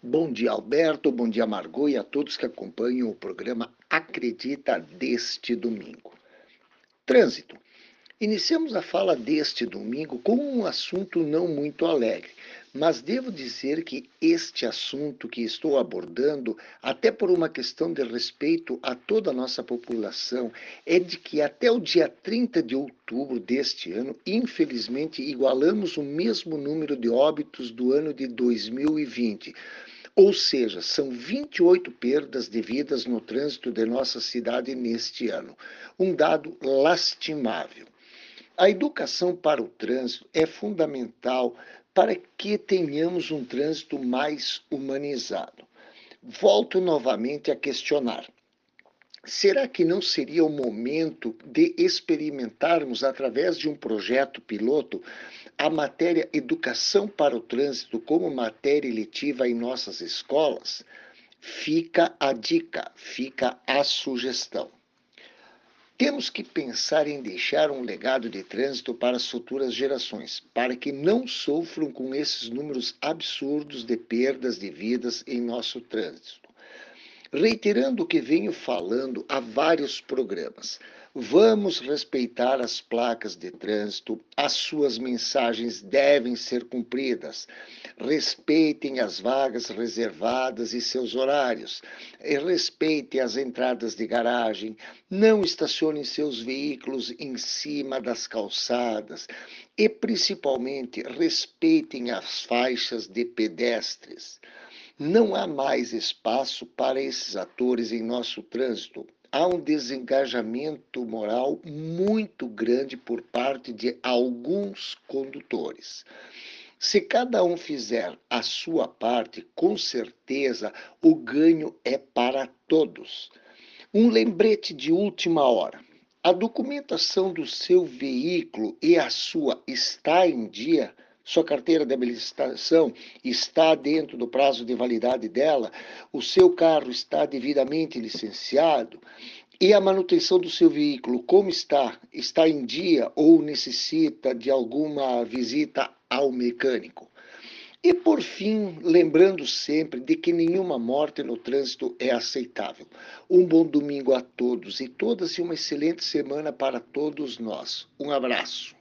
Bom dia, Alberto. Bom dia, Margot, e a todos que acompanham o programa Acredita deste domingo. Trânsito. Iniciamos a fala deste domingo com um assunto não muito alegre, mas devo dizer que este assunto que estou abordando, até por uma questão de respeito a toda a nossa população, é de que até o dia 30 de outubro deste ano, infelizmente, igualamos o mesmo número de óbitos do ano de 2020. Ou seja, são 28 perdas de vidas no trânsito de nossa cidade neste ano. Um dado lastimável. A educação para o trânsito é fundamental para que tenhamos um trânsito mais humanizado. Volto novamente a questionar: será que não seria o momento de experimentarmos, através de um projeto piloto, a matéria Educação para o Trânsito como matéria letiva em nossas escolas? Fica a dica, fica a sugestão. Temos que pensar em deixar um legado de trânsito para as futuras gerações, para que não sofram com esses números absurdos de perdas de vidas em nosso trânsito. Reiterando o que venho falando há vários programas, Vamos respeitar as placas de trânsito, as suas mensagens devem ser cumpridas. Respeitem as vagas reservadas e seus horários. Respeitem as entradas de garagem. Não estacionem seus veículos em cima das calçadas. E, principalmente, respeitem as faixas de pedestres. Não há mais espaço para esses atores em nosso trânsito há um desengajamento moral muito grande por parte de alguns condutores. Se cada um fizer a sua parte, com certeza o ganho é para todos. Um lembrete de última hora. A documentação do seu veículo e a sua está em dia? Sua carteira de habilitação está dentro do prazo de validade dela, o seu carro está devidamente licenciado e a manutenção do seu veículo, como está? Está em dia ou necessita de alguma visita ao mecânico? E por fim, lembrando sempre de que nenhuma morte no trânsito é aceitável. Um bom domingo a todos e todas e uma excelente semana para todos nós. Um abraço.